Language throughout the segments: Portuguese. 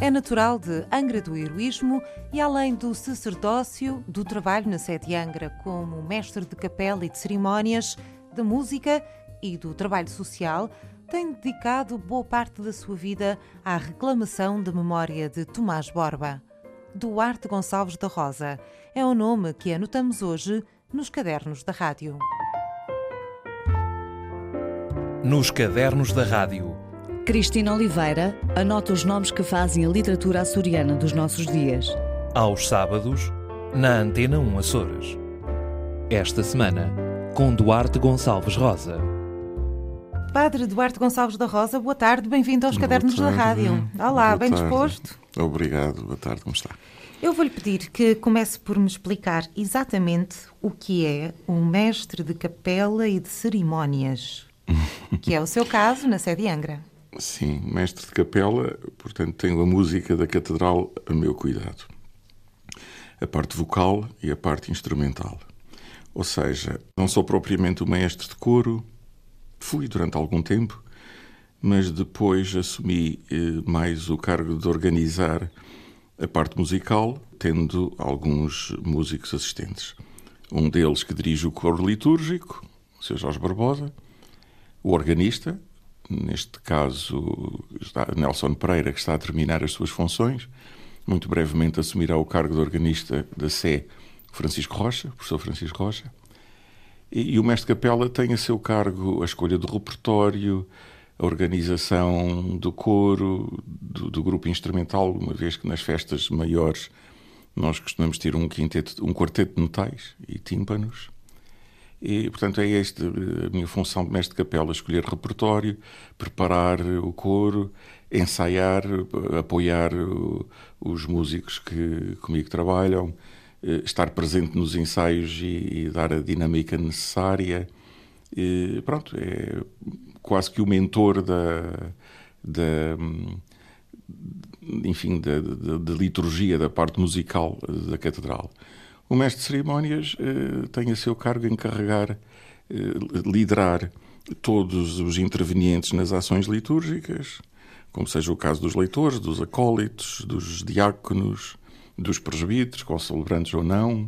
É natural de Angra do Heroísmo e, além do sacerdócio, do trabalho na sede de Angra como mestre de capela e de cerimónias, da música e do trabalho social, tem dedicado boa parte da sua vida à reclamação da memória de Tomás Borba. Duarte Gonçalves da Rosa é o nome que anotamos hoje nos cadernos da rádio. Nos cadernos da rádio. Cristina Oliveira anota os nomes que fazem a literatura açoriana dos nossos dias. Aos sábados, na Antena 1 Açores. Esta semana, com Duarte Gonçalves Rosa. Padre Duarte Gonçalves da Rosa, boa tarde, bem-vindo aos Boa Cadernos da tarde. Rádio. Olá, Boa bem tarde. disposto? Obrigado, boa tarde, como está? Eu vou-lhe pedir que comece por me explicar exatamente o que é um mestre de capela e de cerimónias, que é o seu caso na sede de Angra. Sim, mestre de capela, portanto tenho a música da catedral a meu cuidado. A parte vocal e a parte instrumental. Ou seja, não sou propriamente o mestre de coro, fui durante algum tempo, mas depois assumi eh, mais o cargo de organizar a parte musical, tendo alguns músicos assistentes. Um deles que dirige o coro litúrgico, o Sr. Jorge Barbosa, o organista, neste caso Nelson Pereira, que está a terminar as suas funções, muito brevemente assumirá o cargo de organista da Sé Francisco Rocha, professor Francisco Rocha, e, e o mestre capela tem a seu cargo a escolha do repertório, a organização do coro, do, do grupo instrumental, uma vez que nas festas maiores nós costumamos ter um, quinteto, um quarteto de metais e tímpanos. E, portanto, é esta a minha função de mestre de capela: escolher repertório, preparar o coro, ensaiar, apoiar os músicos que comigo trabalham, eh, estar presente nos ensaios e, e dar a dinâmica necessária. E, pronto, é quase que o mentor da, da enfim, da, da- da liturgia, da parte musical da catedral. O mestre de cerimónias eh, tem a seu cargo encarregar, eh, liderar todos os intervenientes nas ações litúrgicas, como seja o caso dos leitores, dos acólitos, dos diáconos, dos presbíteros, concelebrantes ou não,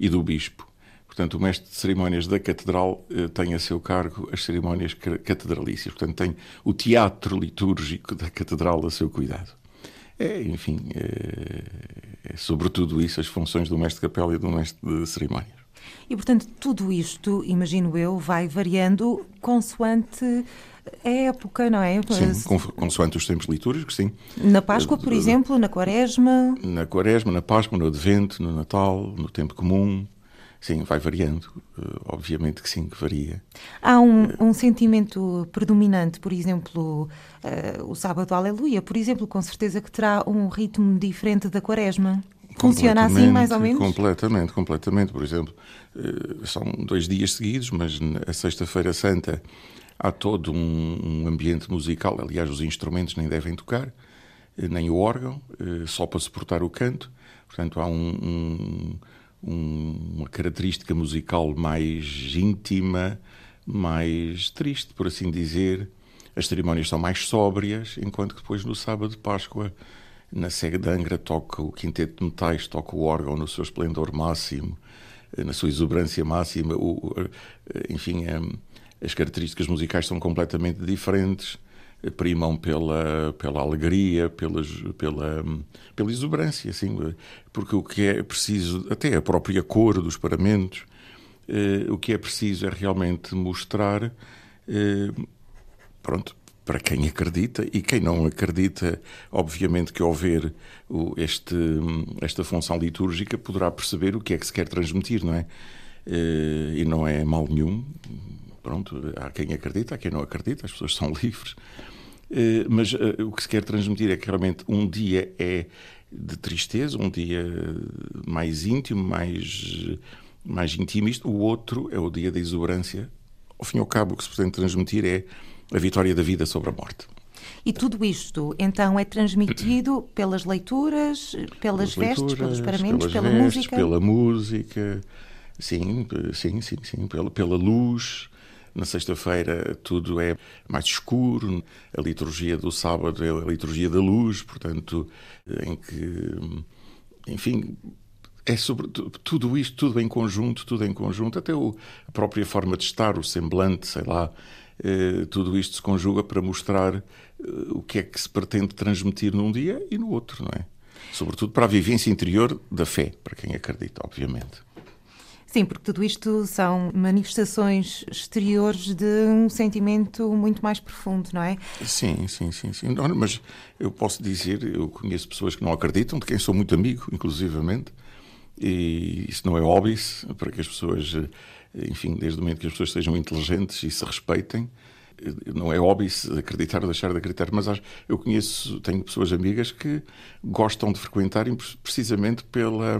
e do bispo. Portanto, o mestre de cerimónias da catedral eh, tem a seu cargo as cerimónias ca- catedralícias. Portanto, tem o teatro litúrgico da catedral a seu cuidado. É, enfim, é, é sobretudo isso as funções do mestre de capela e do mestre de cerimónias. E, portanto, tudo isto, imagino eu, vai variando consoante a época, não é? Sim, con- consoante os tempos litúrgicos, sim. Na Páscoa, por exemplo, na Quaresma. Na Quaresma, na Páscoa, no Advento, no Natal, no tempo comum. Sim, vai variando. Eh, Obviamente que sim, que varia. Há um, um sentimento predominante, por exemplo, eh, o Sábado Aleluia, por exemplo, com certeza que terá um ritmo diferente da Quaresma. Funciona assim, mais ou menos? Completamente, completamente. Por exemplo, eh, são dois dias seguidos, mas na Sexta-feira Santa há todo um, um ambiente musical. Aliás, os instrumentos nem devem tocar, nem o órgão, eh, só para suportar o canto. Portanto, há um- um- um- uma característica musical mais íntima, mais triste, por assim dizer. As cerimónias são mais sóbrias, enquanto que depois no sábado de Páscoa, na Sega de Angra, toca o quinteto de metais, toca o órgão no seu esplendor máximo, na sua exuberância máxima. O- enfim, eh, as características musicais são completamente diferentes, primam pela, pela alegria, pelas, pela, pela exuberância, assim, porque o que é preciso, até a própria cor dos paramentos, eh, o que é preciso é realmente mostrar, eh, pronto, para quem acredita e quem não acredita, obviamente que ao ver o- este, esta função litúrgica poderá perceber o que é que se quer transmitir, não é? Eh, E não é mal nenhum. Pronto, há quem acredita, há quem não acredita, as pessoas são livres. Eh, Mas eh, o que se quer transmitir é que realmente um dia é de tristeza, um dia mais íntimo, mais, mais intimista, o outro é o dia da exuberância. Ao fim e ao cabo, o que se pretende transmitir é a vitória da vida sobre a morte. E tudo isto, então, é transmitido pelas leituras, pelas vestes, leituras, pelos paramentos, pelas pela vestes, música? Pela música, sim, sim, sim, sim, pela, pela luz, Na sexta-feira tudo é mais escuro, a liturgia do sábado é a liturgia da luz, portanto, em que, enfim, é sobre tudo isto, tudo em conjunto, tudo em conjunto, até o, a própria forma de estar, o semblante, sei lá, eh, tudo isto se conjuga para mostrar eh, o que é que se pretende transmitir num dia e no outro, não é? Sobretudo para a vivência interior da fé, para quem acredita, obviamente. Sim, porque tudo isto são manifestações exteriores de um sentimento muito mais profundo, não é? Sim, sim, sim, sim. Não, mas eu posso dizer, eu conheço pessoas que não acreditam, de quem sou muito amigo, inclusivamente, e isso não é óbvio para que as pessoas, enfim, desde o momento que as pessoas sejam inteligentes e se respeitem, não é óbvio acreditar ou deixar de acreditar, mas eu conheço, tenho pessoas amigas que gostam de frequentar precisamente pela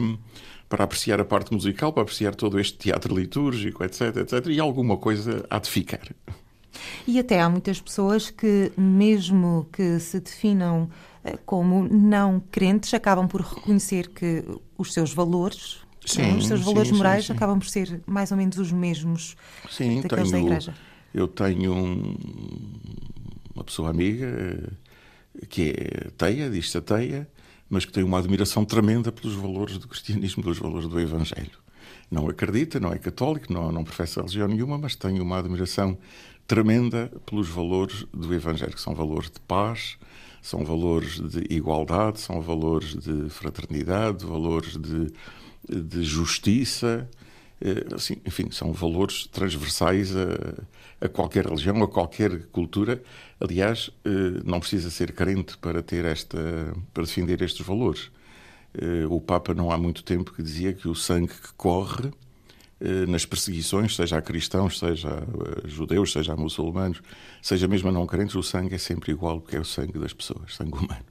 para apreciar a parte musical, para apreciar todo este teatro litúrgico, etc, etc, e alguma coisa há de ficar. E até há muitas pessoas que, mesmo que se definam eh, como não crentes, acabam por reconhecer que os seus valores, sim, né, os seus valores sim, morais, sim, acabam por ser mais ou menos os mesmos sim, daqueles tenho, da Igreja. Eu tenho um, uma pessoa amiga eh, que é teia, diz-se ateia, mas que tem uma admiração tremenda pelos valores do cristianismo, pelos valores do Evangelho. Não acredita, não é católico, não, não professa religião nenhuma, mas tem uma admiração tremenda pelos valores do Evangelho, que são valores de paz, são valores de igualdade, são valores de fraternidade, valores de, de justiça, assim, enfim, são valores transversais a, a, qualquer religião, a qualquer cultura. Aliás, eh, não precisa ser crente para ter esta, para defender estes valores. Eh, o Papa não há muito tempo que dizia que o sangue que corre nas perseguições, seja a cristãos, seja a judeus, seja a muçulmanos, seja mesmo a não crentes, o sangue é sempre igual, porque é o sangue das pessoas, sangue humano.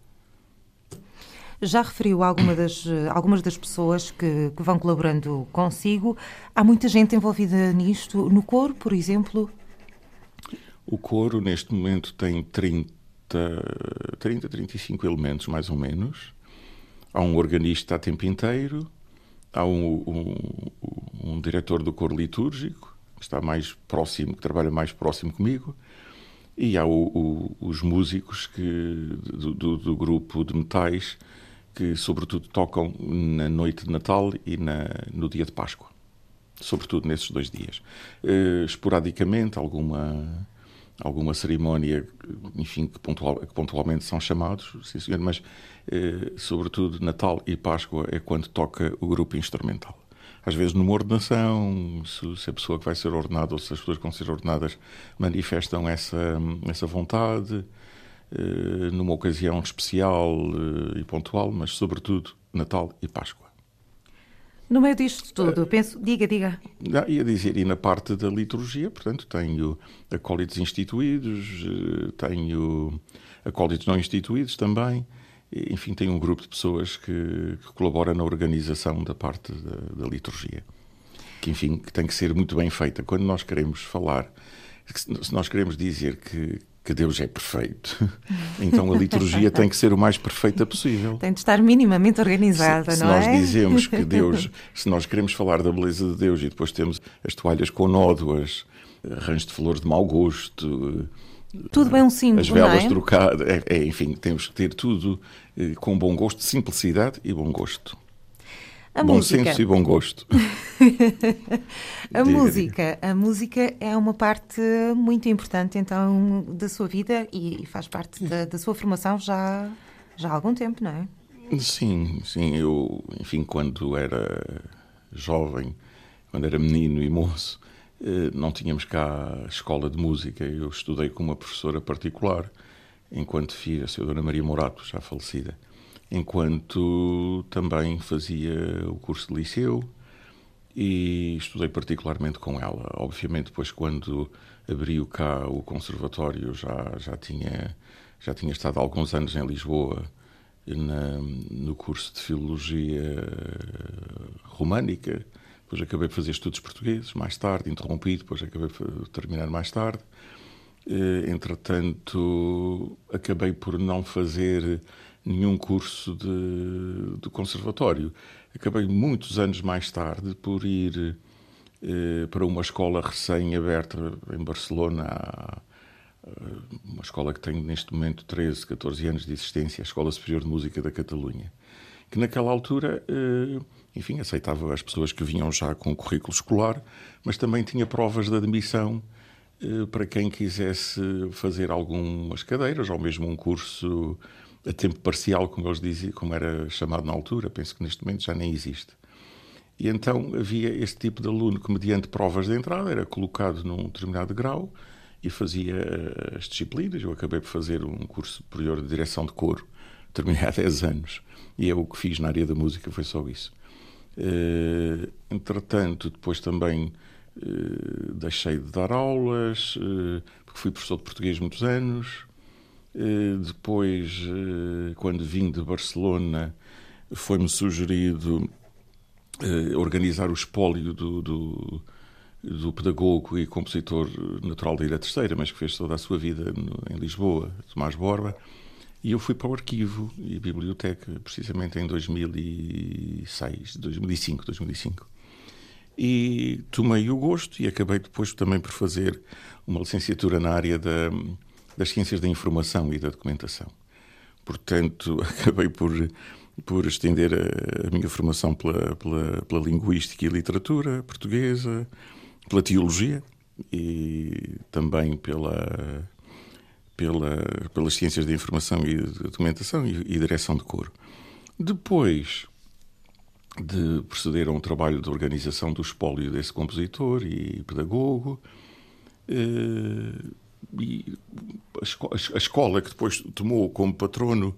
Já referiu alguma das, algumas das pessoas que, que, vão colaborando consigo. Há muita gente envolvida nisto. No coro, por exemplo? O coro, neste momento, tem 30, 30 35 elementos, mais ou menos. Há um organista a tempo inteiro. Há um, um, um diretor do coro litúrgico, que está mais próximo, que trabalha mais próximo comigo. E há o, o, os músicos que, do, do, do, grupo de metais que, sobretudo, tocam na noite de Natal e na, no dia de Páscoa. Sobretudo nesses dois dias. Uh, esporadicamente, alguma, alguma cerimónia, enfim, que, pontual, que pontualmente são chamados, sim senhor, mas, uh, sobretudo, Natal e Páscoa é quando toca o grupo instrumental às vezes numa ordenação, se, se, a pessoa que vai ser ordenada ou se as pessoas que vão ser ordenadas manifestam essa, essa vontade, eh, numa ocasião especial eh, e pontual, mas sobretudo Natal e Páscoa. No meio disto tudo, penso, diga, diga. Ia dizer, e na parte da liturgia, portanto, tenho acólitos instituídos, eh, tenho acólitos não instituídos também, enfim, tenho um grupo de pessoas que, que colabora na organização da parte da, da liturgia, que, enfim, que tem que ser muito bem feita. Quando nós queremos falar, se nós queremos dizer que, que Deus é perfeito. Então a liturgia tem que ser o mais perfeita possível. Tem de estar minimamente organizada, se, não é? Se nós dizemos que Deus, se nós queremos falar da beleza de Deus e depois temos as toalhas com nódoas, arranjos de flores de mau gosto, tudo bem um símbolo, as velas é? trocadas, é, é, enfim, temos que ter tudo eh, com bom gosto, simplicidade e bom gosto. A bom música. senso e bom gosto. a diga, música, diga. a música é uma parte muito importante então da sua vida e faz parte da, da, sua formação já já há algum tempo, não é? Sim, sim. Eu, enfim, quando era jovem, quando era menino e moço, eh, não tínhamos cá escola de música. Eu estudei com uma professora particular enquanto filha, a senhora Maria Morato, já falecida enquanto também fazia o curso de liceu e estudei particularmente com ela. Obviamente, depois, quando abriu cá o conservatório, já, já, tinha, já tinha estado alguns anos em Lisboa na, no curso de Filologia Românica. Depois acabei de fazer estudos portugueses, mais tarde, interrompi, depois acabei de terminar mais tarde. Eh, entretanto, acabei por não fazer nenhum curso de, de conservatório. Acabei muitos anos mais tarde por ir para uma escola recém-aberta em Barcelona, uma escola que tem neste momento 13, 14 anos de existência, a Escola Superior de Música da Catalunha, que naquela altura, enfim, aceitava as pessoas que vinham já com currículo escolar, mas também tinha provas de admissão para quem quisesse fazer algumas cadeiras ou mesmo um curso a tempo parcial, como eles diziam, como era chamado na altura, penso que neste momento já nem existe. E então havia este tipo de aluno que, mediante provas de entrada, era colocado num determinado grau e fazia as disciplinas. Eu acabei por fazer um curso superior de direção de coro, terminei há 10 anos, e é o que fiz na área da música, foi só isso. Uh, entretanto, depois também uh, deixei de dar aulas, uh, porque fui professor de português muitos anos. Depois, quando vim de Barcelona, foi-me sugerido organizar o espólio do, do do pedagogo e compositor natural da Ilha Terceira, mas que fez toda a sua vida em Lisboa, Tomás Borba. E eu fui para o arquivo e biblioteca, precisamente em 2006, 2005, 2005. E tomei o gosto e acabei depois também por fazer uma licenciatura na área da, das ciências da informação e da documentação. Portanto, acabei por, por estender a, a minha formação pela, pela, pela linguística e literatura portuguesa, pela teologia e também pela, pela, pelas ciências da informação e documentação e, e direção de coro. Depois de proceder a um trabalho de organização do espólio desse compositor e pedagogo, eh, e a, escola, que depois tomou como patrono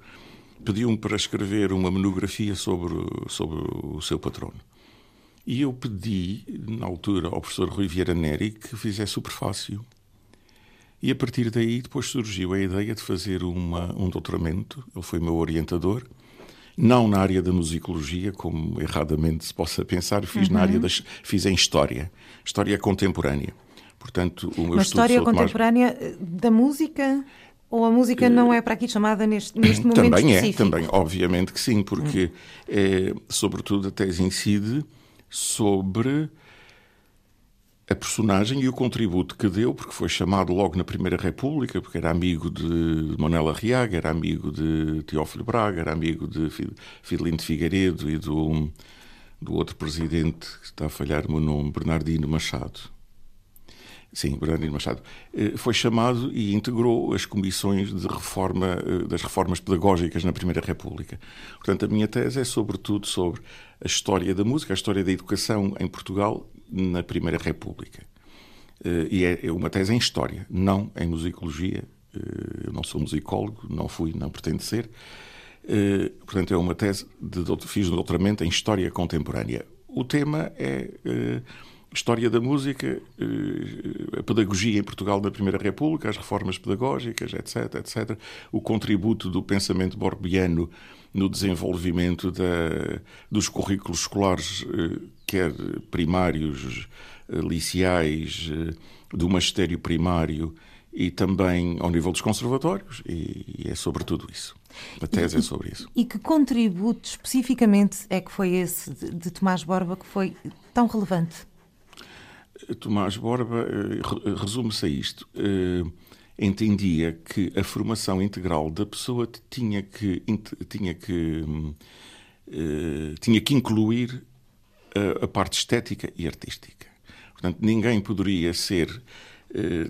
pediu-me para escrever uma monografia sobre, sobre o seu patrono. E eu pedi, na altura, ao professor Rui Vieira Neri que fizesse o prefácio. E a partir daí depois surgiu a ideia de fazer uma, um doutoramento. Ele foi meu orientador. Não na área da musicologia, como erradamente se possa pensar, fiz uhum. na área das, fiz em história, história contemporânea. Portanto, o meu Uma história contemporânea Tomás... da música ou a música uh, não é para aqui chamada neste, neste momento também é, específico? Também é, também, obviamente que sim, porque, uhum. é, sobretudo, a tese incide sobre a personagem e o contributo que deu, porque foi chamado logo na Primeira República, porque era amigo de Manuel Arriaga, era amigo de Teófilo Braga, era amigo de Fidelino de Figueiredo e do, do outro presidente, que está a falhar-me o nome, Bernardino Machado. Sim, Bernardino Machado. Eh, foi chamado e integrou as comissões de reforma, eh, das reformas pedagógicas na Primeira República. Portanto, a minha tese é sobretudo sobre a história da música, a história da educação em Portugal na Primeira República. Eh, e é, é uma tese em história, não em musicologia. Eu não sou musicólogo, não fui, não pretendo ser. Portanto, é uma tese de fiz um doutoramento em história contemporânea. O tema é história da música, eh, a pedagogia em Portugal na Primeira República, as reformas pedagógicas, etc, etc, o contributo do pensamento borbiano no desenvolvimento da, dos currículos escolares, eh, quer primários, eh, liceais, do magistério primário e também ao nível dos conservatórios, e, é sobre tudo isso. A tese e, é sobre isso. E que contributo especificamente é que foi esse de, de Tomás Borba que foi tão relevante? Tomás Borba eh, resume-se a isto. Eh, entendia que a formação integral da pessoa tinha que, tinha que, eh, tinha que incluir a, parte estética e artística. Portanto, ninguém poderia ser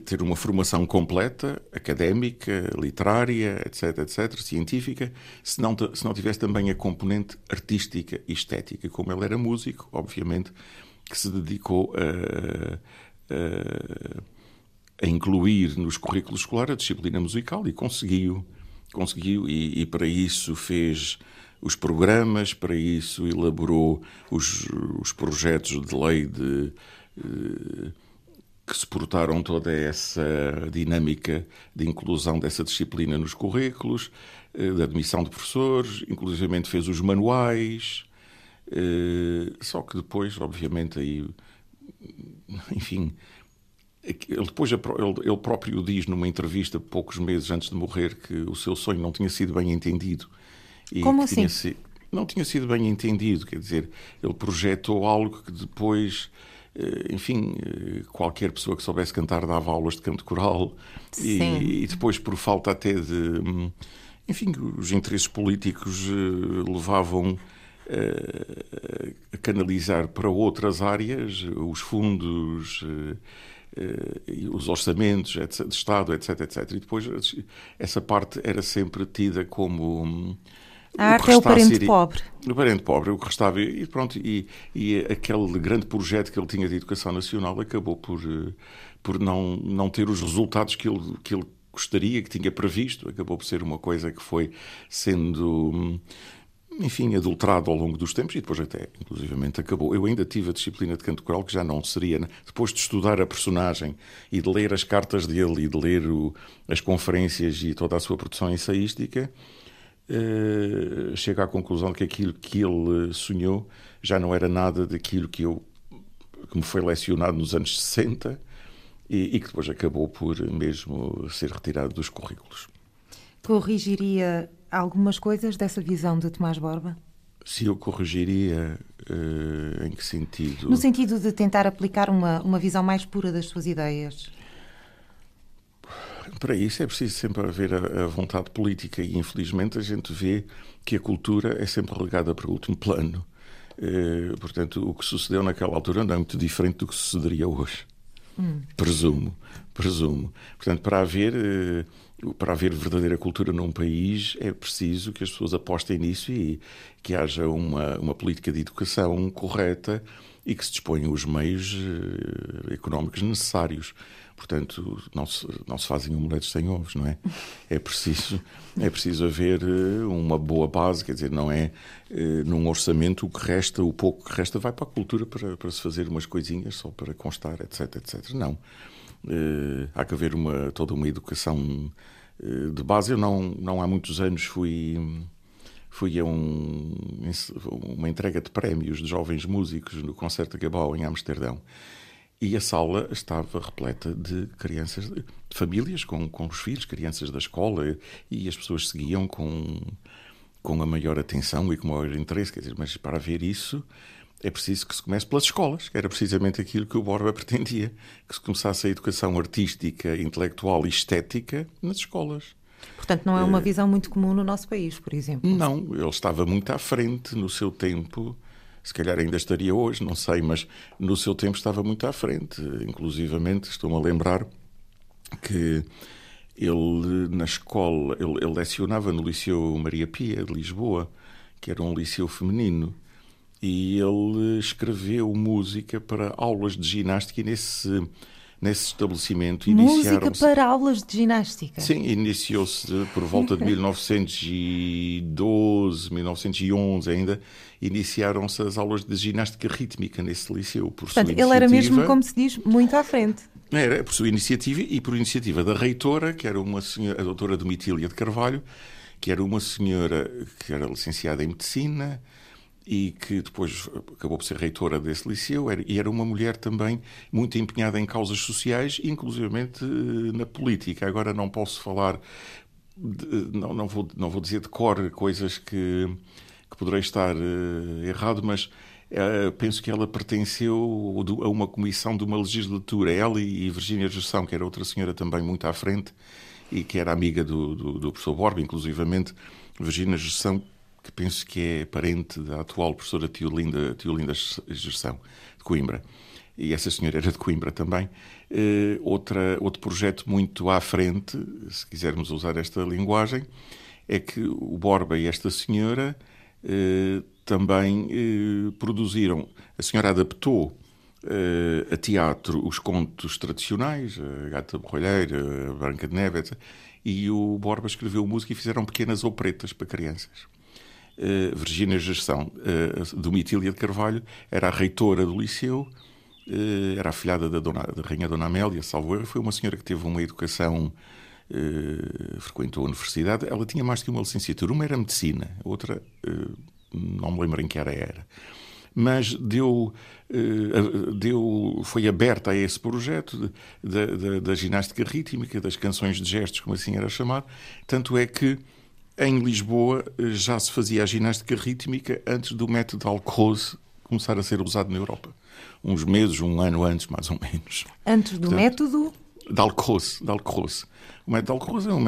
ter uma formação completa, académica, literária, etc., etc., científica, se não, se não tivesse também a componente artística e estética. Como ele era músico, obviamente, que se dedicou a, a, a, incluir nos currículos escolares a disciplina musical e conseguiu. Conseguiu, e, e para isso fez os programas, para isso elaborou os, os projetos de lei de, eh, que suportaram toda essa dinâmica de inclusão dessa disciplina nos currículos, eh, de admissão de professores, inclusivamente fez os manuais, só que depois, obviamente, aí, enfim, ele depois ele, próprio diz numa entrevista poucos meses antes de morrer que o seu sonho não tinha sido bem entendido. E Como assim? Tinha, não tinha sido bem entendido, quer dizer, ele projetou algo que depois enfim, qualquer pessoa que soubesse cantar dava aulas de canto coral e, e, depois por falta até de hum, enfim, os interesses políticos levavam canalizar para outras áreas os fundos os orçamentos de Estado, etc, etc. E depois essa parte era sempre tida como hum, a arte é o parente ser, pobre. O parente pobre, o que restava. E pronto, e, e aquele grande projeto que ele tinha de educação nacional acabou por, eh, por não, não ter os resultados que ele, que ele gostaria, que tinha previsto. Acabou por ser uma coisa que foi sendo hum, enfim, adulterado ao longo dos tempos e depois até, inclusivamente, acabou. Eu ainda tive a disciplina de canto coral que já não seria, né? depois de estudar a personagem e de ler as cartas dele e de ler o, as conferências e toda a sua produção ensaística, uh, chego à conclusão que aquilo que ele sonhou já não era nada daquilo que eu que me foi lecionado nos anos 60 e, e que depois acabou por mesmo ser retirado dos currículos. Corrigiria algumas coisas dessa visão de Tomás Borba? Se eu corrigiria, uh, em que sentido? No sentido de tentar aplicar uma, uma visão mais pura das suas ideias. Para isso é preciso sempre haver a, a, vontade política e, infelizmente, a gente vê que a cultura é sempre relegada para o último plano. Uh, portanto, o que sucedeu naquela altura não é muito diferente do que sucederia hoje. Hum. Presumo, presumo. Portanto, para haver. Uh, para haver verdadeira cultura num país é preciso que as pessoas apostem nisso e que haja uma, uma política de educação correta e que se disponham os meios uh, económicos necessários. Portanto, não se, não se fazem omeletes sem ovos, não é? É preciso, é preciso haver uh, uma boa base, quer dizer, não é num orçamento o que resta, o pouco que resta vai para a cultura para, para se fazer umas coisinhas só para constar, etc, etc. Não. Uh, há que haver uma, toda uma educação uh, de base. Eu não, não há muitos anos fui, fui a um, uma entrega de prémios de jovens músicos no Concerto de Gabau, em Amsterdão. E a sala estava repleta de crianças, de famílias com, com os filhos, crianças da escola, e as pessoas seguiam com, com a maior atenção e com o maior interesse. Quer dizer, mas para ver isso, é preciso que se comece pelas escolas, que era precisamente aquilo que o Borba pretendia, que se começasse a educação artística, intelectual e estética nas escolas. Portanto, não é uma visão muito comum no nosso país, por exemplo. Não, ele estava muito à frente no seu tempo. Se calhar ainda estaria hoje, não sei, mas no seu tempo estava muito à frente. Inclusivamente, estou-me a lembrar que ele, na escola, ele, ele lecionava no Liceu Maria Pia de Lisboa, que era um liceu feminino e ele escreveu música para aulas de ginástica nesse nesse estabelecimento música para aulas de ginástica? Sim iniciou-se por volta de 1912 1911 ainda iniciaram-se as aulas de ginástica rítmica nesse liceu por Portanto, ele era mesmo como se diz muito à frente. Era por sua iniciativa e por iniciativa da reitora que era uma senhora a doutora Domitília de Carvalho que era uma senhora que era licenciada em medicina e que depois acabou por ser reitora desse liceu, e era uma mulher também muito empenhada em causas sociais, inclusivamente eh, na política. Agora não posso falar, de, não, não, vou, não vou dizer de cor coisas que, que poderei estar uh, errado, mas uh, penso que ela pertenceu a uma comissão de uma legislatura, ela e Virgínia Gestão, que era outra senhora também muito à frente, e que era amiga do, do, do professor Borba, inclusivamente. Virgínia Gestão que penso que é parente da atual professora Tiolinda, Tiolinda Gerção, de Coimbra. E essa senhora era de Coimbra também. Uh, outra, outro projeto muito à frente, se quisermos usar esta linguagem, é que o Borba e esta senhora uh, também uh, produziram. A senhora adaptou a teatro os contos tradicionais, a Gata Borralheira, a Branca de Neve, etc. E o Borba escreveu música e fizeram pequenas operetas para crianças. Uh, Virgínia Gestão, uh, Domitília de Carvalho, era a reitora do liceu, uh, era a filhada da, dona, da Rainha Dona Amélia, salvo erro, foi uma senhora que teve uma educação, frequentou a universidade, ela tinha mais que uma licenciatura, uma era medicina, outra não me lembro em que era era. Mas deu, deu, foi aberta a esse projeto da ginástica rítmica, das canções de gestos, como assim era chamado, tanto é que em Lisboa já se fazia a ginástica rítmica antes do método Alcroze começar a ser usado na Europa. Uns meses, um ano antes, mais ou menos. Antes do Portanto, método? Dalcroze. Dalcroze. O método Dalcroze é um,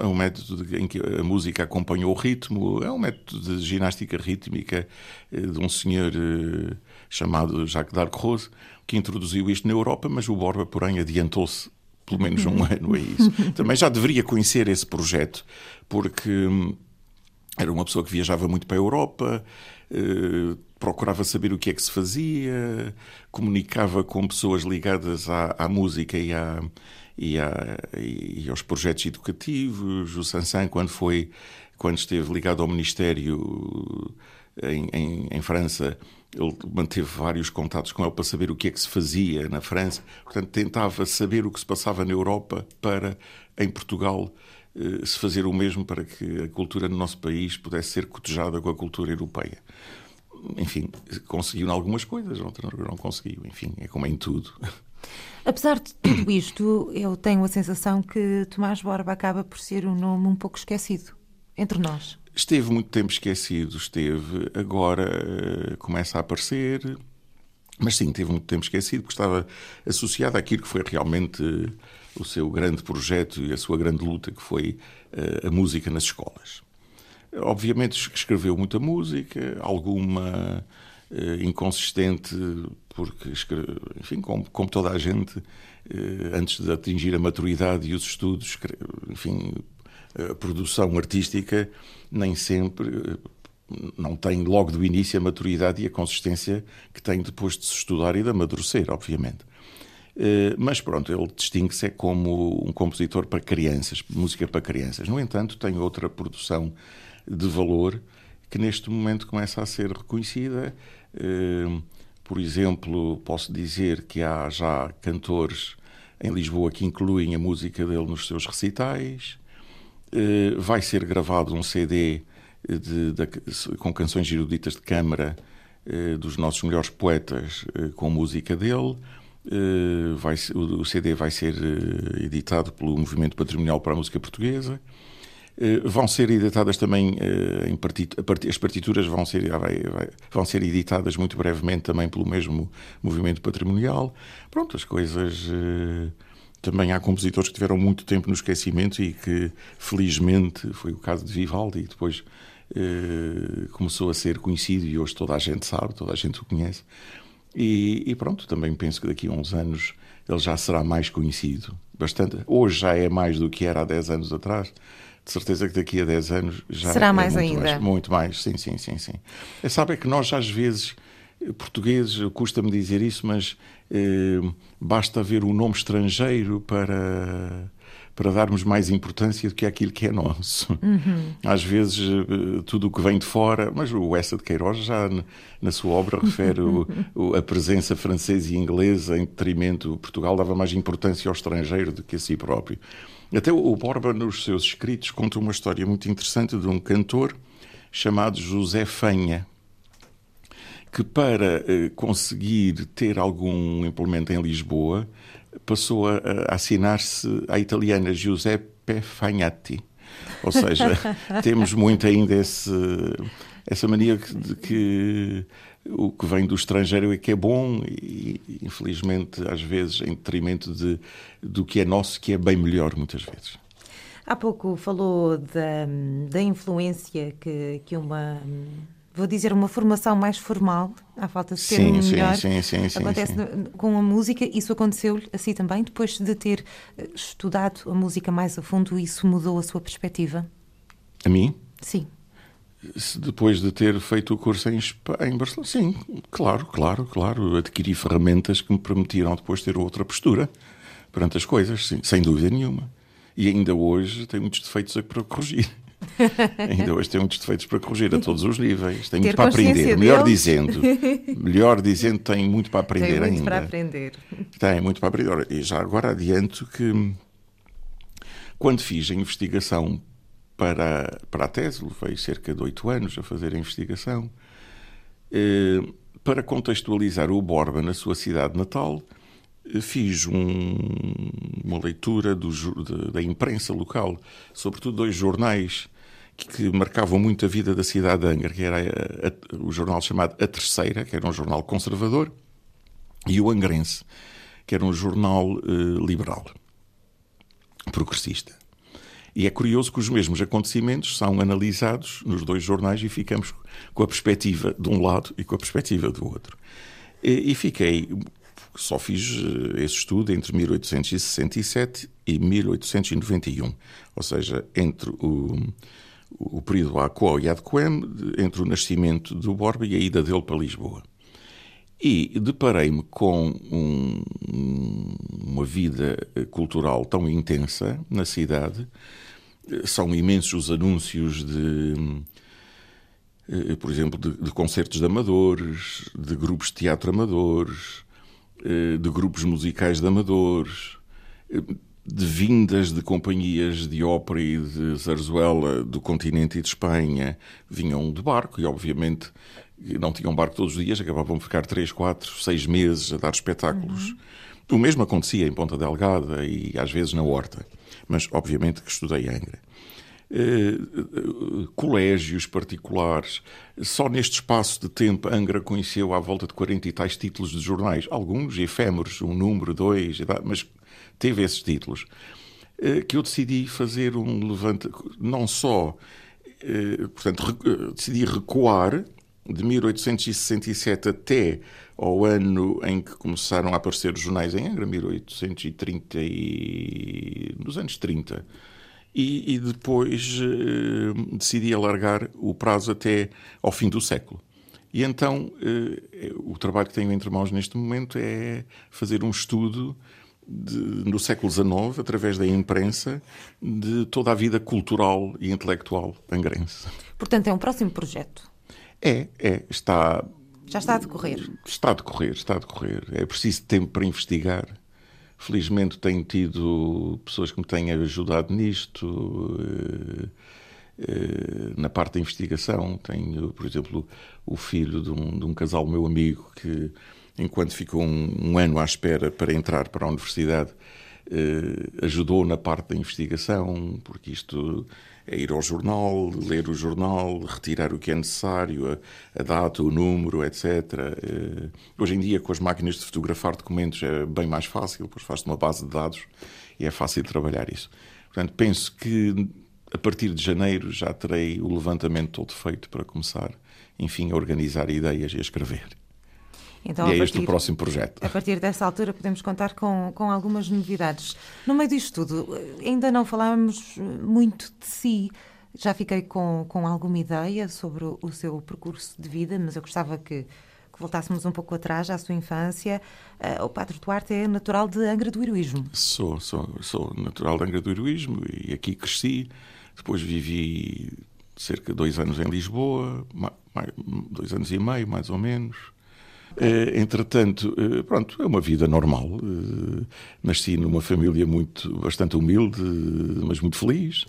é um método em que a música acompanha o ritmo, é um método de ginástica rítmica eh, de um senhor eh, chamado Jacques Dalcroze, que introduziu isto na Europa, mas o Borba, porém, adiantou-se pelo menos um ano a isso. Também já deveria conhecer esse projeto, porque hum, era uma pessoa que viajava muito para a Europa, eh, procurava saber o que é que se fazia, comunicava com pessoas ligadas à, à música e, à, e, à, e, aos projetos educativos. O Sansan, quando foi, quando esteve ligado ao Ministério em, em, em França, ele manteve vários contatos com ele para saber o que é que se fazia na França. Portanto, tentava saber o que se passava na Europa para, em Portugal, eh, se fazer o mesmo para que a cultura no nosso país pudesse ser cotejada com a cultura europeia. Enfim, conseguiu em algumas coisas, outras não conseguiu. Enfim, é como em tudo. Apesar de tudo isto, eu tenho a sensação que Tomás Borba acaba por ser um nome um pouco esquecido entre nós. Esteve muito tempo esquecido, esteve, agora uh, começa a aparecer, mas sim, teve muito tempo esquecido, porque estava associado àquilo que foi realmente uh, o seu grande projeto e a sua grande luta, que foi uh, a música nas escolas. Obviamente escreveu muita música, alguma inconsistente, porque, enfim, como, como toda a gente, antes de atingir a maturidade e os estudos, enfim, a produção artística nem sempre eh, não tem logo do início a maturidade e a consistência que tem depois de se estudar e de amadurecer, obviamente. Eh, mas pronto, ele distingue-se é como um compositor para crianças, música para crianças. No entanto, tem outra produção de valor que neste momento começa a ser reconhecida. Eh, por exemplo, posso dizer que há já cantores em Lisboa que incluem a música dele nos seus recitais. Eh, vai ser gravado um CD de, de, com canções eruditas de câmara eh, dos nossos melhores poetas eh, com música dele. Vai, o CD vai ser editado pelo Movimento Patrimonial para a Música Portuguesa. Vão ser editadas também as partituras vão ser vai, vai, vão ser editadas muito brevemente também pelo mesmo movimento patrimonial. Pronto, as coisas também há compositores que tiveram muito tempo no esquecimento e que, felizmente, foi o caso de Vivaldi, e depois eh, começou a ser conhecido e hoje toda a gente sabe, toda a gente o conhece. E, e, pronto, também penso que daqui a uns anos ele já será mais conhecido. Bastante. Hoje já é mais do que era há 10 anos atrás. De certeza que daqui a 10 anos já será é mais muito ainda. Mais, muito mais, sim, sim, sim, sim. É, sabe é que nós às vezes portugueses, custa-me dizer isso, mas basta ver o um nome estrangeiro para para darmos mais importância do que aquilo que é nosso. Uhum. Às vezes, eh, tudo o que vem de fora, mas o Essa de Queiroz já na sua obra refere o, a presença francesa e inglesa em detrimento. Portugal dava mais importância ao estrangeiro do que a si próprio. Até o Borba, nos seus escritos, conta uma história muito interessante de um cantor chamado José Fanha que para uh, conseguir ter algum implemento em Lisboa passou a, a assinar-se à italiana Giuseppe Fagnati. Ou seja, temos muito ainda esse, essa mania de que o que vem do estrangeiro é que é bom e, infelizmente, às vezes, em detrimento de, do que é nosso, que é bem melhor, muitas vezes. Há pouco falou da, da influência que, que uma vou dizer, uma formação mais formal, à falta de ter sim, melhor, sim, sim, sim, acontece sim. com a música. Isso aconteceu-lhe assim também, depois de ter eh, estudado a música mais a fundo, isso mudou a sua perspectiva? A mim? Sim. Depois de ter feito o curso em, em Barcelona, sim, claro, claro, claro. Adquiri ferramentas que me permitiram depois ter outra postura perante as coisas, sim, sem dúvida nenhuma. E ainda hoje tenho muitos defeitos a corrigir. Ainda hoje tem muitos defeitos para corrigir a todos os níveis. Tem muito para aprender. Melhor dizendo, melhor dizendo, tem muito para aprender tem muito ainda. para aprender. Tem muito para aprender. E já agora adianto que quando fiz a investigação para, para a tese, levei cerca de oito anos a fazer a investigação, eh, para contextualizar o Borba na sua cidade natal, fiz um, uma leitura do, da imprensa local, sobretudo dois jornais que marcavam muito a vida da cidade de Angra, que era a, a, o jornal chamado A Terceira, que era um jornal conservador, e o Angrense, que era um jornal uh, liberal, progressista. E é curioso que os mesmos acontecimentos são analisados nos dois jornais e ficamos com a perspectiva de um lado e com a perspectiva do outro. E, e fiquei, só fiz eh, esse estudo entre 1867 e 1891, ou seja, entre o, o período à Coa e Adcoem, entre o nascimento do Borba e a ida dele para Lisboa. E deparei-me com um, uma vida cultural tão intensa na cidade são imensos os anúncios de, eh, por exemplo, de, de, concertos de amadores, de grupos de teatro amadores, eh, de grupos musicais de amadores, eh, de vindas de companhias de ópera e de zarzuela do continente e de Espanha. Vinham de barco e, obviamente, não tinham barco todos os dias, acabavam de ficar três, quatro, seis meses a dar espetáculos. Uhum. O mesmo acontecia em Ponta Delgada e às vezes na Horta mas obviamente que estudei Angra. Uh, colégios particulares. Só neste espaço de tempo, Angra conheceu à volta de 40 e tais títulos de jornais, alguns efêmeros, um número, dois, mas teve esses títulos. Uh, que eu decidi fazer um levante, não só, uh, portanto, decidi recuar de 1867 até ao ano em que começaram a aparecer os jornais em Angra, 1830 e... nos anos 30. E, e depois eh, decidi alargar o prazo até ao fim do século. E então eh, o trabalho que tenho entre mãos neste momento é fazer um estudo de, no século XIX, através da imprensa, de toda a vida cultural e intelectual angrense. Portanto, é um próximo projeto. É, é, está. Já está a decorrer. Está a decorrer, está a decorrer. É preciso tempo para investigar. Felizmente tenho tido pessoas que me têm ajudado nisto. Eh, eh, na parte da investigação, tenho, por exemplo, o filho de um, de um casal meu amigo que, enquanto ficou um, um, ano à espera para entrar para a universidade, eh, ajudou na parte da investigação, porque isto é ir ao jornal, ler o jornal, retirar o que é necessário, a, a data, o número, etc. Eh, hoje em dia, com as máquinas de fotografar documentos, é bem mais fácil, pois faz-se uma base de dados e é fácil trabalhar isso. Portanto, penso que a partir de janeiro já terei o levantamento todo feito para começar, enfim, a organizar ideias e a escrever. Então, e é partir, este o próximo projeto. A partir dessa altura podemos contar com, com algumas novidades. No meio disto tudo, ainda não falámos muito de si. Já fiquei com, com alguma ideia sobre o, o seu percurso de vida, mas eu gostava que, que voltássemos um pouco atrás à sua infância. Uh, o Padre Duarte é natural de Angra do Heroísmo. Sou, sou, sou natural de Angra do Heroísmo e aqui cresci. Depois vivi cerca de dois anos em Lisboa, dois anos e meio, mais ou menos. Uh, entretanto, uh, pronto, é uma vida normal. Uh, nasci numa família muito, bastante humilde, mas muito feliz.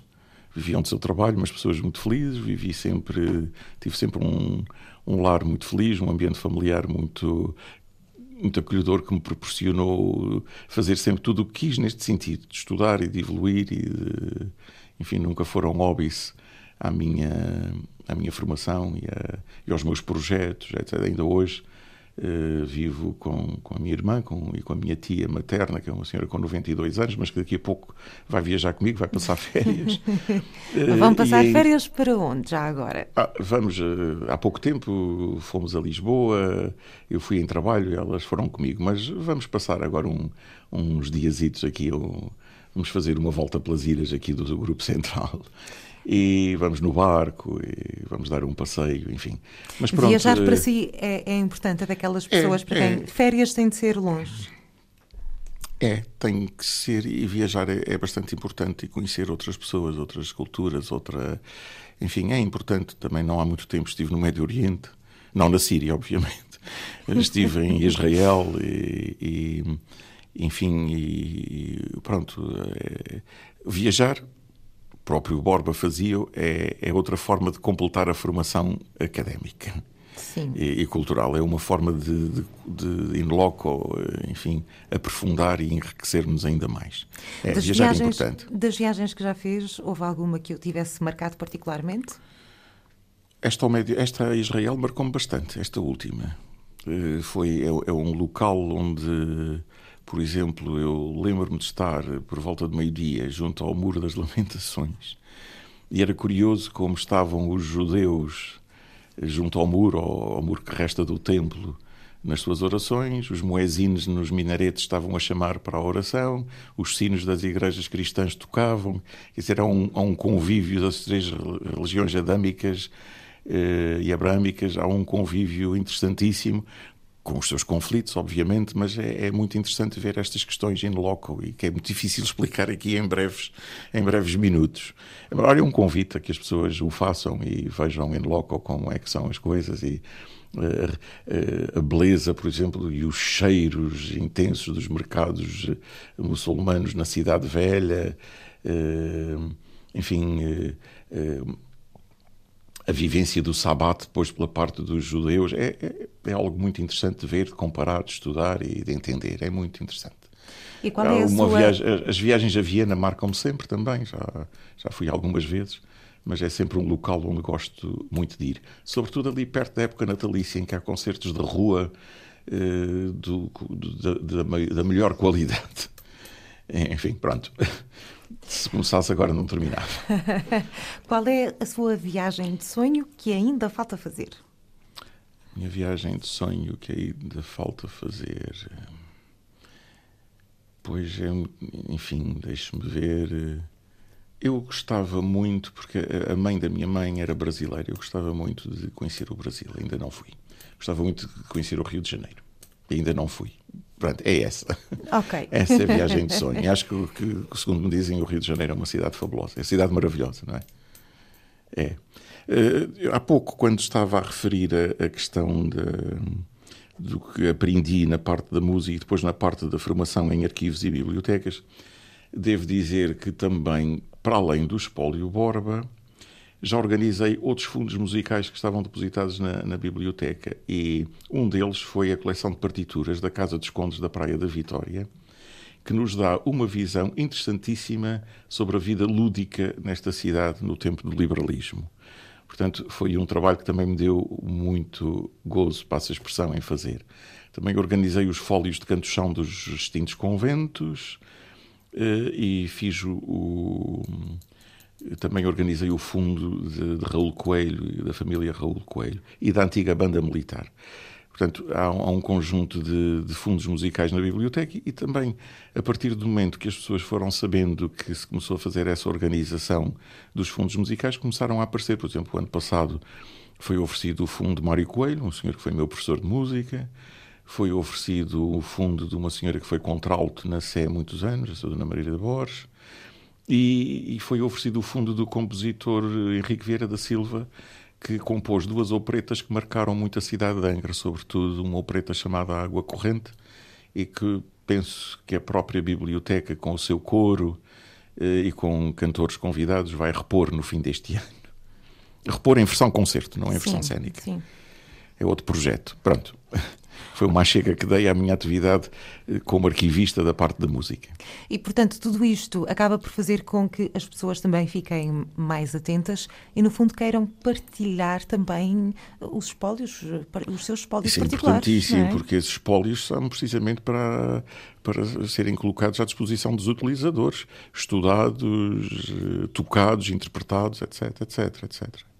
Viviam do seu trabalho, mas pessoas muito felizes. Vivi sempre, tive sempre um, um lar muito feliz, um ambiente familiar muito muito acolhedor que me proporcionou fazer sempre tudo o que quis neste sentido, de estudar e de evoluir e de, enfim, nunca foram hobbies à minha, à minha formação e, a, e aos meus projetos, etc. Ainda hoje Uh, vivo com, com a minha irmã com, e com a minha tia materna, que é uma senhora com 92 anos, mas que daqui a pouco vai viajar comigo, vai passar férias. uh, Vão passar aí, férias para onde, já agora? Ah, vamos, uh, há pouco tempo fomos a Lisboa, eu fui em trabalho e elas foram comigo, mas vamos passar agora um, uns diazitos aqui, um, vamos fazer uma volta pelas ilhas aqui do, do Grupo Central e vamos no barco e vamos dar um passeio, enfim. Mas pronto, Viajar para eh, si é, é importante, é daquelas é, pessoas é, para quem é, férias têm de ser longe. É, tem que ser, e viajar é, é, bastante importante e conhecer outras pessoas, outras culturas, outra. Enfim, é importante também. Não há muito tempo estive no Médio Oriente, não na Síria, obviamente. Estive em Israel e, e enfim, e, pronto. É, viajar próprio Borba fazia, é, é outra forma de completar a formação académica. e, e, cultural. É uma forma de, de, de, in loco, enfim, aprofundar e enriquecermos ainda mais. É, das viajar viagens, é importante. Das viagens que já fez, houve alguma que eu tivesse marcado particularmente? Esta, esta a Israel marcou-me bastante, esta última. Eh, foi, é, é um local onde por exemplo, eu lembro-me de estar por volta de meio-dia junto ao Muro das Lamentações e era curioso como estavam os judeus junto ao muro, ao, muro que resta do templo, nas suas orações, os moezines nos minaretes estavam a chamar para a oração, os sinos das igrejas cristãs tocavam, quer dizer, há um, há um convívio das três religiões adâmicas eh, e abrâmicas, há um convívio interessantíssimo, com os seus conflitos, obviamente, mas é, é, muito interessante ver estas questões in loco e que é muito difícil explicar aqui em breves, em breves minutos. Olha, um convite a que as pessoas o façam e vejam in loco como é que são as coisas e uh, uh, a beleza, por exemplo, e os cheiros intensos dos mercados muçulmanos na Cidade Velha, enfim a vivência do Sabbat depois pela parte dos judeus é, é, é, algo muito interessante de ver, de comparar, de estudar e de entender. É muito interessante. E qual é a Uma sua... viagem, as viagens a Viena marcam-me sempre também, já, já fui algumas vezes, mas é sempre um local onde gosto muito de ir. Sobretudo ali perto da época natalícia, em que há concertos de rua uh, do, do, da, da melhor qualidade. Enfim, pronto. Se começasse agora, não terminava. Qual é a sua viagem de sonho que ainda falta fazer? Minha viagem de sonho que ainda falta fazer. Pois, é, enfim, deixe-me ver. Eu gostava muito, porque a mãe da minha mãe era brasileira, eu gostava muito de conhecer o Brasil, ainda não fui. Gostava muito de conhecer o Rio de Janeiro, ainda não fui. Pronto, é essa. Ok. Essa é a viagem de sonho. E acho que, que, segundo me dizem, o Rio de Janeiro é uma cidade fabulosa. É uma cidade maravilhosa, não é? É. Uh, há pouco, quando estava a referir a, a questão de, do que aprendi na parte da música e depois na parte da formação em arquivos e bibliotecas, devo dizer que também, para além do espólio Borba, já organizei outros fundos musicais que estavam depositados na, na, biblioteca e um deles foi a coleção de partituras da Casa dos Condes da Praia da Vitória, que nos dá uma visão interessantíssima sobre a vida lúdica nesta cidade no tempo do liberalismo. Portanto, foi um trabalho que também me deu muito gozo, passa a expressão, em fazer. Também organizei os fólios de canto-chão dos extintos conventos eh, e fiz o também organizei o fundo de, de Raul Coelho, da família Raul Coelho, e da antiga banda militar. Portanto, há um, há um conjunto de, de, fundos musicais na biblioteca e também, a partir do momento que as pessoas foram sabendo que se começou a fazer essa organização dos fundos musicais, começaram a aparecer. Por exemplo, o ano passado foi oferecido o fundo de Mário Coelho, um senhor que foi meu professor de música. Foi oferecido o fundo de uma senhora que foi contralto na Sé há muitos anos, a Dona Maria de Borges. E, e, foi oferecido o fundo do compositor Henrique Vieira da Silva, que compôs duas operetas que marcaram muito a cidade de Angra, sobretudo uma opereta chamada Água Corrente, e que penso que a própria biblioteca, com o seu coro eh, e com cantores convidados, vai repor no fim deste ano. Repor em versão concerto, não em versão cénica. Sim. É outro projeto. Pronto foi uma chega que dei à minha atividade eh, como arquivista da parte da música. E, portanto, tudo isto acaba por fazer com que as pessoas também fiquem mais atentas e, no fundo, queiram partilhar também os espólios, os seus espólios Isso é particulares. importantíssimo, é? porque esses espólios são precisamente para, para serem colocados à disposição dos utilizadores, estudados, eh, tocados, interpretados, etc, etc, etc.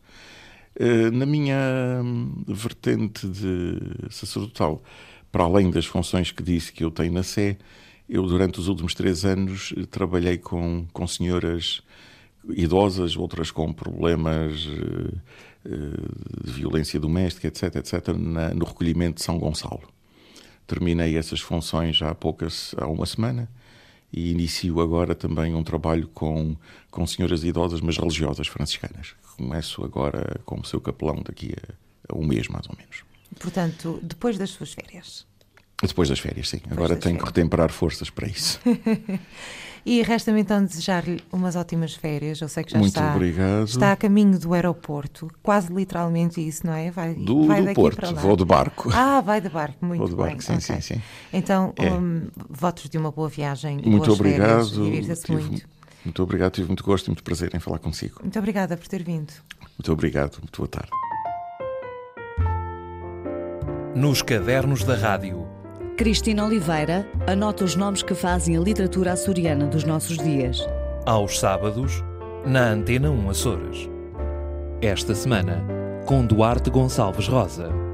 Eh, na minha hum, vertente de sacerdotal, para além das funções que disse que eu tenho na Sé, eu durante os últimos três anos eh, trabalhei com, com senhoras idosas, outras com problemas eh, de violência doméstica, etc., etc., na, no recolhimento de São Gonçalo. Terminei essas funções já há poucas, há uma semana, e inicio agora também um trabalho com, com senhoras idosas, mas religiosas franciscanas. Começo agora como seu capelão daqui a, a um mês, mais ou menos. Portanto, depois das suas férias? Depois das férias, sim. Depois Agora tenho que férias. retemperar forças para isso. E resta-me então desejar-lhe umas ótimas férias. Eu sei que já Muito está, obrigado. está a caminho do aeroporto, quase literalmente isso, não é? Vai, Do, vai do Porto, vou de barco. Ah, vai de barco, muito Vou de barco, bem. sim, ok. sim, sim. Então, É. hum, votos de uma boa viagem. e Muito boas férias, obrigado. Divirta-se Tive- muito. Muito obrigado, tive muito gosto e muito prazer em falar consigo. Muito obrigada por ter vindo. Muito obrigado, muito boa tarde. Nos cadernos da rádio. Cristina Oliveira anota os nomes que fazem a literatura açoriana dos nossos dias. Aos sábados, na Antena 1 Açores. Esta semana, com Duarte Gonçalves Rosa.